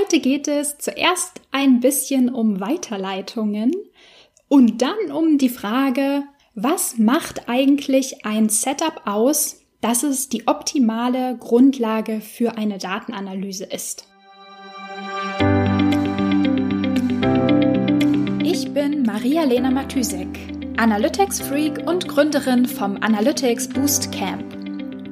Heute geht es zuerst ein bisschen um Weiterleitungen und dann um die Frage, was macht eigentlich ein Setup aus, dass es die optimale Grundlage für eine Datenanalyse ist. Ich bin Maria-Lena Matysek, Analytics-Freak und Gründerin vom Analytics Boost Camp.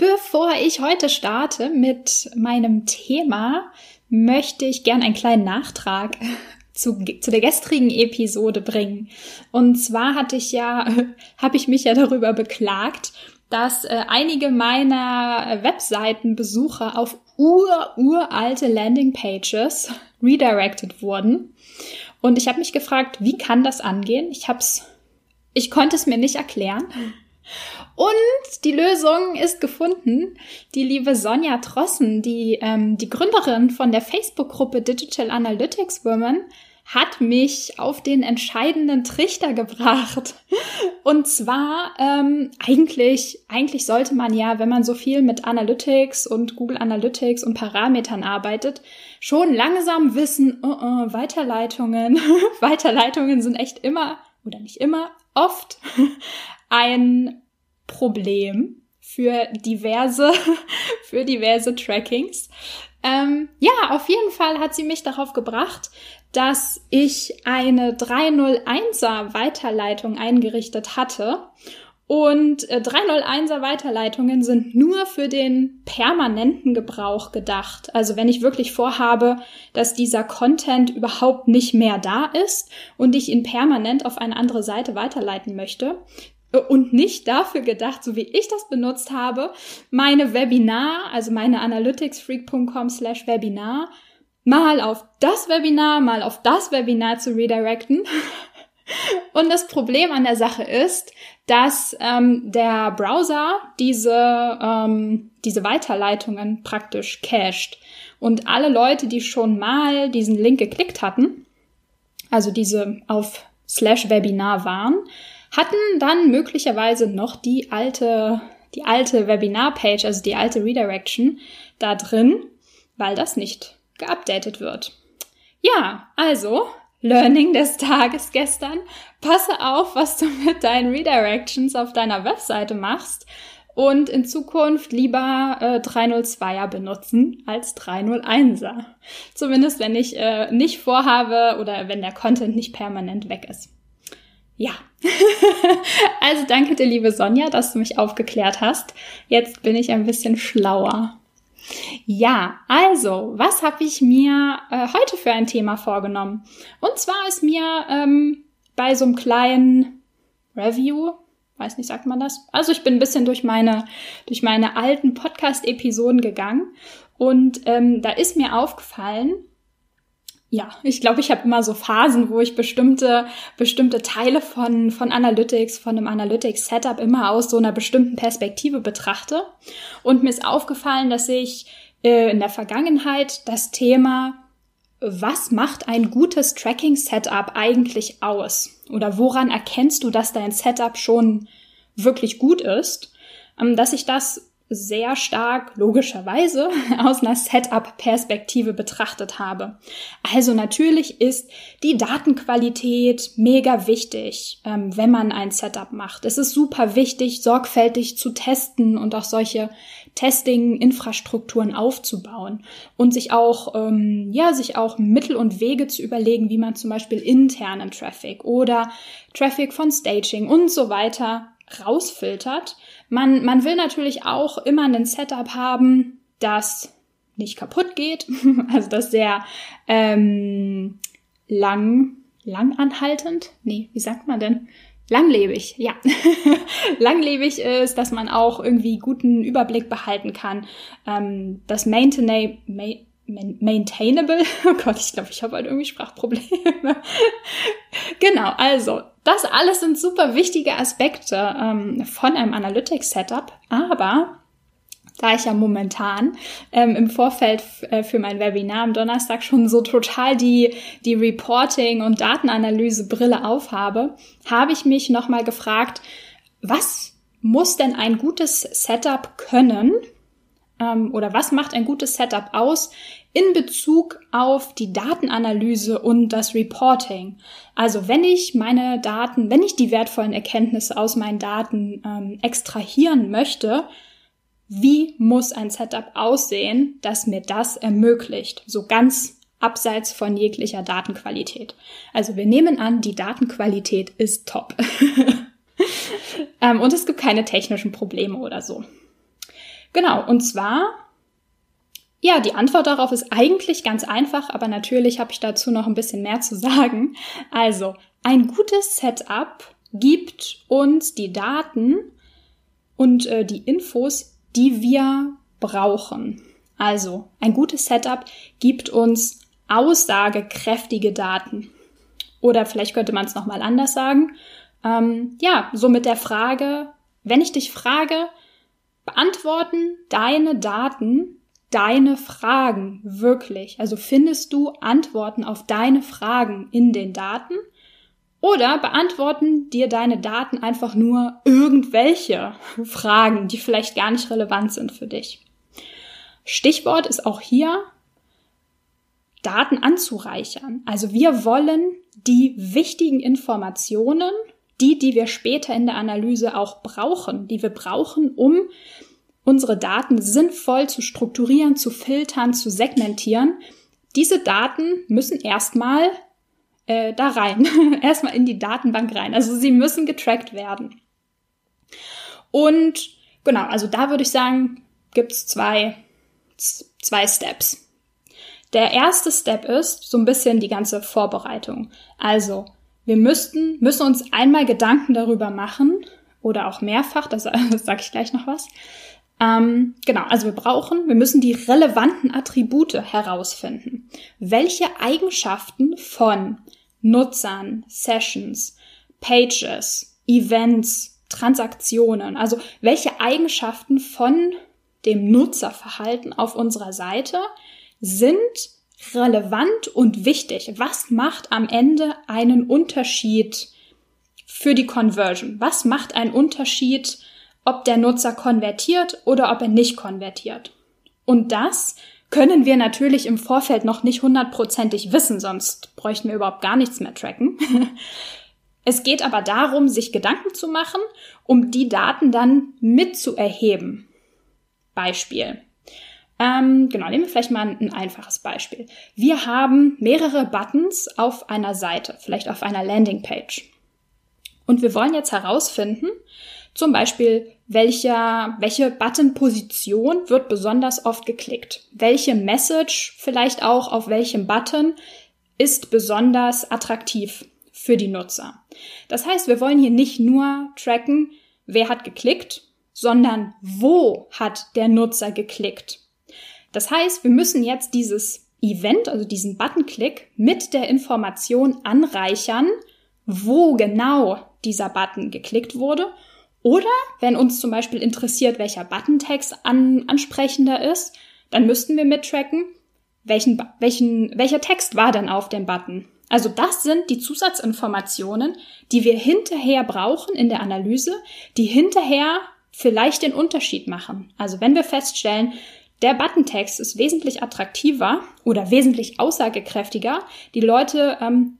Bevor ich heute starte mit meinem Thema, möchte ich gern einen kleinen Nachtrag zu, zu der gestrigen Episode bringen. Und zwar hatte ich ja, habe ich mich ja darüber beklagt, dass äh, einige meiner Webseitenbesucher auf ur uralte Landingpages redirected wurden. Und ich habe mich gefragt, wie kann das angehen? Ich hab's, ich konnte es mir nicht erklären. Und die Lösung ist gefunden. Die liebe Sonja Trossen, die, ähm, die Gründerin von der Facebook-Gruppe Digital Analytics Women, hat mich auf den entscheidenden Trichter gebracht. Und zwar ähm, eigentlich, eigentlich sollte man ja, wenn man so viel mit Analytics und Google Analytics und Parametern arbeitet, schon langsam wissen, uh -uh, Weiterleitungen, Weiterleitungen sind echt immer oder nicht immer, oft ein Problem für diverse, für diverse Trackings. Ähm, ja, auf jeden Fall hat sie mich darauf gebracht, dass ich eine 301er Weiterleitung eingerichtet hatte. Und 301er äh, Weiterleitungen sind nur für den permanenten Gebrauch gedacht. Also wenn ich wirklich vorhabe, dass dieser Content überhaupt nicht mehr da ist und ich ihn permanent auf eine andere Seite weiterleiten möchte, äh, und nicht dafür gedacht, so wie ich das benutzt habe, meine Webinar, also meine analyticsfreak.com slash Webinar, mal auf das Webinar, mal auf das Webinar zu redirecten. Und das Problem an der Sache ist, dass ähm, der Browser diese, ähm, diese Weiterleitungen praktisch cached. Und alle Leute, die schon mal diesen Link geklickt hatten, also diese auf slash Webinar waren, hatten dann möglicherweise noch die alte, die alte Webinar-Page, also die alte Redirection da drin, weil das nicht geupdatet wird. Ja, also Learning des Tages gestern. Passe auf, was du mit deinen Redirections auf deiner Webseite machst und in Zukunft lieber äh, 302er benutzen als 301er. Zumindest wenn ich äh, nicht vorhabe oder wenn der Content nicht permanent weg ist. Ja, also danke dir, liebe Sonja, dass du mich aufgeklärt hast. Jetzt bin ich ein bisschen schlauer. Ja, also, was habe ich mir äh, heute für ein Thema vorgenommen? Und zwar ist mir ähm, bei so einem kleinen Review, weiß nicht, sagt man das? Also ich bin ein bisschen durch meine, durch meine alten Podcast-Episoden gegangen und ähm, da ist mir aufgefallen, ja, ich glaube, ich habe immer so Phasen, wo ich bestimmte, bestimmte Teile von, von Analytics, von einem Analytics-Setup immer aus so einer bestimmten Perspektive betrachte. Und mir ist aufgefallen, dass ich äh, in der Vergangenheit das Thema, was macht ein gutes Tracking-Setup eigentlich aus? Oder woran erkennst du, dass dein Setup schon wirklich gut ist? Ähm, dass ich das sehr stark logischerweise aus einer Setup-Perspektive betrachtet habe. Also natürlich ist die Datenqualität mega wichtig, ähm, wenn man ein Setup macht. Es ist super wichtig, sorgfältig zu testen und auch solche Testing-Infrastrukturen aufzubauen und sich auch, ähm, ja, sich auch Mittel und Wege zu überlegen, wie man zum Beispiel internen Traffic oder Traffic von Staging und so weiter rausfiltert man, man will natürlich auch immer ein Setup haben, das nicht kaputt geht, also das sehr ähm, lang, langanhaltend, nee, wie sagt man denn? Langlebig, ja. Langlebig ist, dass man auch irgendwie guten Überblick behalten kann. Ähm, das Maintenance, maintainable. Oh Gott, ich glaube, ich habe halt irgendwie Sprachprobleme. genau, also das alles sind super wichtige Aspekte ähm, von einem Analytics-Setup, aber da ich ja momentan ähm, im Vorfeld äh, für mein Webinar am Donnerstag schon so total die, die Reporting- und Datenanalyse-Brille aufhabe, habe ich mich nochmal gefragt, was muss denn ein gutes Setup können? Ähm, oder was macht ein gutes Setup aus in Bezug auf die Datenanalyse und das Reporting? Also wenn ich meine Daten, wenn ich die wertvollen Erkenntnisse aus meinen Daten ähm, extrahieren möchte, wie muss ein Setup aussehen, das mir das ermöglicht? So ganz abseits von jeglicher Datenqualität. Also wir nehmen an, die Datenqualität ist top. ähm, und es gibt keine technischen Probleme oder so. Genau, und zwar, ja, die Antwort darauf ist eigentlich ganz einfach, aber natürlich habe ich dazu noch ein bisschen mehr zu sagen. Also, ein gutes Setup gibt uns die Daten und äh, die Infos die wir brauchen. Also ein gutes Setup gibt uns aussagekräftige Daten. Oder vielleicht könnte man es nochmal anders sagen. Ähm, ja, so mit der Frage, wenn ich dich frage, beantworten deine Daten deine Fragen wirklich? Also findest du Antworten auf deine Fragen in den Daten? Oder beantworten dir deine Daten einfach nur irgendwelche Fragen, die vielleicht gar nicht relevant sind für dich. Stichwort ist auch hier Daten anzureichern. Also wir wollen die wichtigen Informationen, die, die wir später in der Analyse auch brauchen, die wir brauchen, um unsere Daten sinnvoll zu strukturieren, zu filtern, zu segmentieren. Diese Daten müssen erstmal äh, da rein, erstmal in die Datenbank rein. Also sie müssen getrackt werden. Und genau, also da würde ich sagen, gibt es zwei, zwei Steps. Der erste Step ist so ein bisschen die ganze Vorbereitung. Also wir müssten, müssen uns einmal Gedanken darüber machen oder auch mehrfach, das, das sage ich gleich noch was. Ähm, genau, also wir brauchen, wir müssen die relevanten Attribute herausfinden. Welche Eigenschaften von Nutzern, Sessions, Pages, Events, Transaktionen. Also welche Eigenschaften von dem Nutzerverhalten auf unserer Seite sind relevant und wichtig? Was macht am Ende einen Unterschied für die Conversion? Was macht einen Unterschied, ob der Nutzer konvertiert oder ob er nicht konvertiert? Und das können wir natürlich im Vorfeld noch nicht hundertprozentig wissen, sonst bräuchten wir überhaupt gar nichts mehr tracken. Es geht aber darum, sich Gedanken zu machen, um die Daten dann mitzuerheben. Beispiel. Ähm, genau, nehmen wir vielleicht mal ein, ein einfaches Beispiel. Wir haben mehrere Buttons auf einer Seite, vielleicht auf einer Landingpage. Und wir wollen jetzt herausfinden, zum Beispiel, welcher, welche Button-Position wird besonders oft geklickt? Welche Message vielleicht auch auf welchem Button ist besonders attraktiv für die Nutzer? Das heißt, wir wollen hier nicht nur tracken, wer hat geklickt, sondern wo hat der Nutzer geklickt? Das heißt, wir müssen jetzt dieses Event, also diesen Button-Click mit der Information anreichern, wo genau dieser Button geklickt wurde oder wenn uns zum Beispiel interessiert, welcher Buttontext an, ansprechender ist, dann müssten wir mittracken, welchen, welchen, welcher Text war denn auf dem Button. Also das sind die Zusatzinformationen, die wir hinterher brauchen in der Analyse, die hinterher vielleicht den Unterschied machen. Also wenn wir feststellen, der Buttontext ist wesentlich attraktiver oder wesentlich aussagekräftiger, die Leute ähm,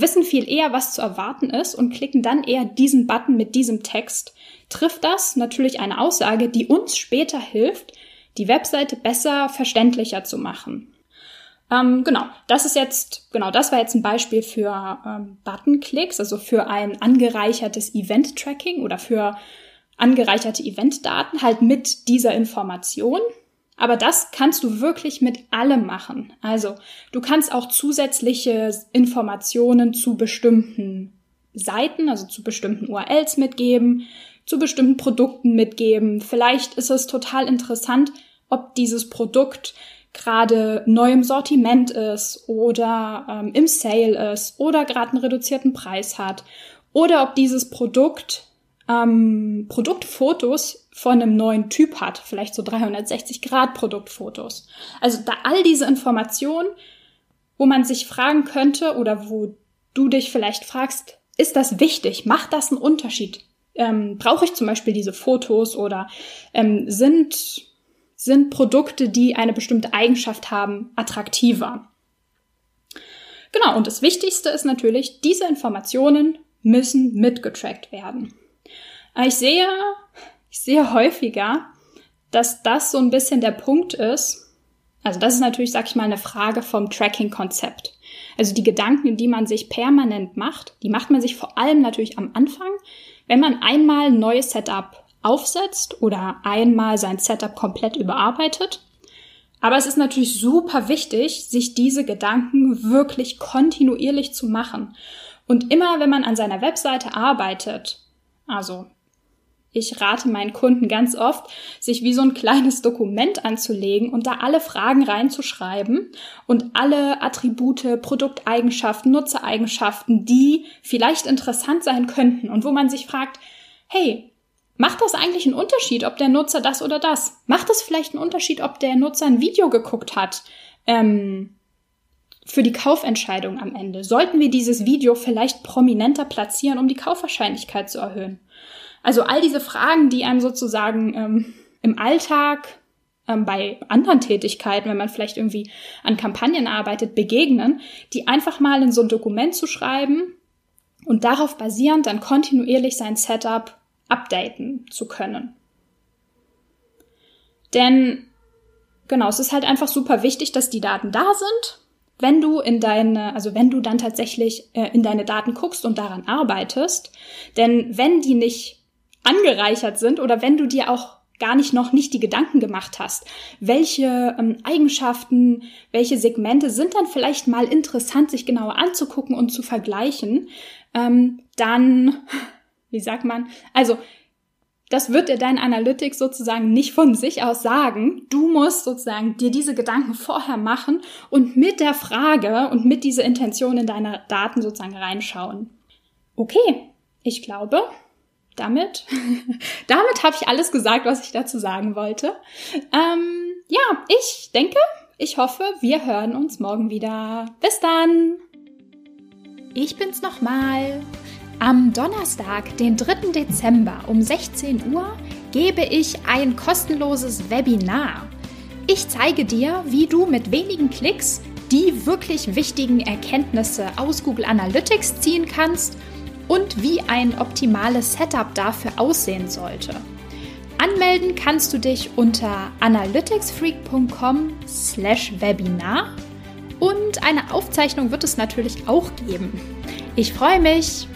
wissen viel eher, was zu erwarten ist und klicken dann eher diesen Button mit diesem Text, trifft das natürlich eine Aussage, die uns später hilft, die Webseite besser verständlicher zu machen. Ähm, genau, das ist jetzt, genau, das war jetzt ein Beispiel für ähm, Buttonklicks, also für ein angereichertes Event-Tracking oder für angereicherte Eventdaten halt mit dieser Information. Aber das kannst du wirklich mit allem machen. Also du kannst auch zusätzliche Informationen zu bestimmten Seiten, also zu bestimmten URLs mitgeben, zu bestimmten Produkten mitgeben. Vielleicht ist es total interessant, ob dieses Produkt gerade neu im Sortiment ist oder ähm, im Sale ist oder gerade einen reduzierten Preis hat oder ob dieses Produkt ähm, Produktfotos von einem neuen Typ hat, vielleicht so 360 Grad Produktfotos. Also da all diese Informationen, wo man sich fragen könnte oder wo du dich vielleicht fragst, ist das wichtig? Macht das einen Unterschied? Ähm, Brauche ich zum Beispiel diese Fotos oder ähm, sind, sind Produkte, die eine bestimmte Eigenschaft haben, attraktiver? Genau, und das Wichtigste ist natürlich, diese Informationen müssen mitgetrackt werden. Ich sehe, ich sehe häufiger, dass das so ein bisschen der Punkt ist. Also das ist natürlich, sag ich mal, eine Frage vom Tracking-Konzept. Also die Gedanken, die man sich permanent macht, die macht man sich vor allem natürlich am Anfang, wenn man einmal ein neues Setup aufsetzt oder einmal sein Setup komplett überarbeitet. Aber es ist natürlich super wichtig, sich diese Gedanken wirklich kontinuierlich zu machen. Und immer, wenn man an seiner Webseite arbeitet, also ich rate meinen Kunden ganz oft, sich wie so ein kleines Dokument anzulegen und da alle Fragen reinzuschreiben und alle Attribute, Produkteigenschaften, Nutzereigenschaften, die vielleicht interessant sein könnten und wo man sich fragt, hey, macht das eigentlich einen Unterschied, ob der Nutzer das oder das? Macht es vielleicht einen Unterschied, ob der Nutzer ein Video geguckt hat? Ähm, für die Kaufentscheidung am Ende? Sollten wir dieses Video vielleicht prominenter platzieren, um die Kaufwahrscheinlichkeit zu erhöhen? Also all diese Fragen, die einem sozusagen ähm, im Alltag ähm, bei anderen Tätigkeiten, wenn man vielleicht irgendwie an Kampagnen arbeitet, begegnen, die einfach mal in so ein Dokument zu schreiben und darauf basierend dann kontinuierlich sein Setup updaten zu können. Denn genau, es ist halt einfach super wichtig, dass die Daten da sind. Wenn du in deine, also wenn du dann tatsächlich äh, in deine Daten guckst und daran arbeitest, denn wenn die nicht angereichert sind oder wenn du dir auch gar nicht noch nicht die Gedanken gemacht hast, welche ähm, Eigenschaften, welche Segmente sind dann vielleicht mal interessant, sich genauer anzugucken und zu vergleichen, ähm, dann, wie sagt man, also das wird dir dein Analytics sozusagen nicht von sich aus sagen. Du musst sozusagen dir diese Gedanken vorher machen und mit der Frage und mit dieser Intention in deine Daten sozusagen reinschauen. Okay, ich glaube, damit, damit habe ich alles gesagt, was ich dazu sagen wollte. Ähm, ja, ich denke, ich hoffe, wir hören uns morgen wieder. Bis dann! Ich bin's nochmal. Am Donnerstag, den 3. Dezember um 16 Uhr, gebe ich ein kostenloses Webinar. Ich zeige dir, wie du mit wenigen Klicks die wirklich wichtigen Erkenntnisse aus Google Analytics ziehen kannst – und wie ein optimales Setup dafür aussehen sollte. Anmelden kannst du dich unter analyticsfreak.com/webinar und eine Aufzeichnung wird es natürlich auch geben. Ich freue mich.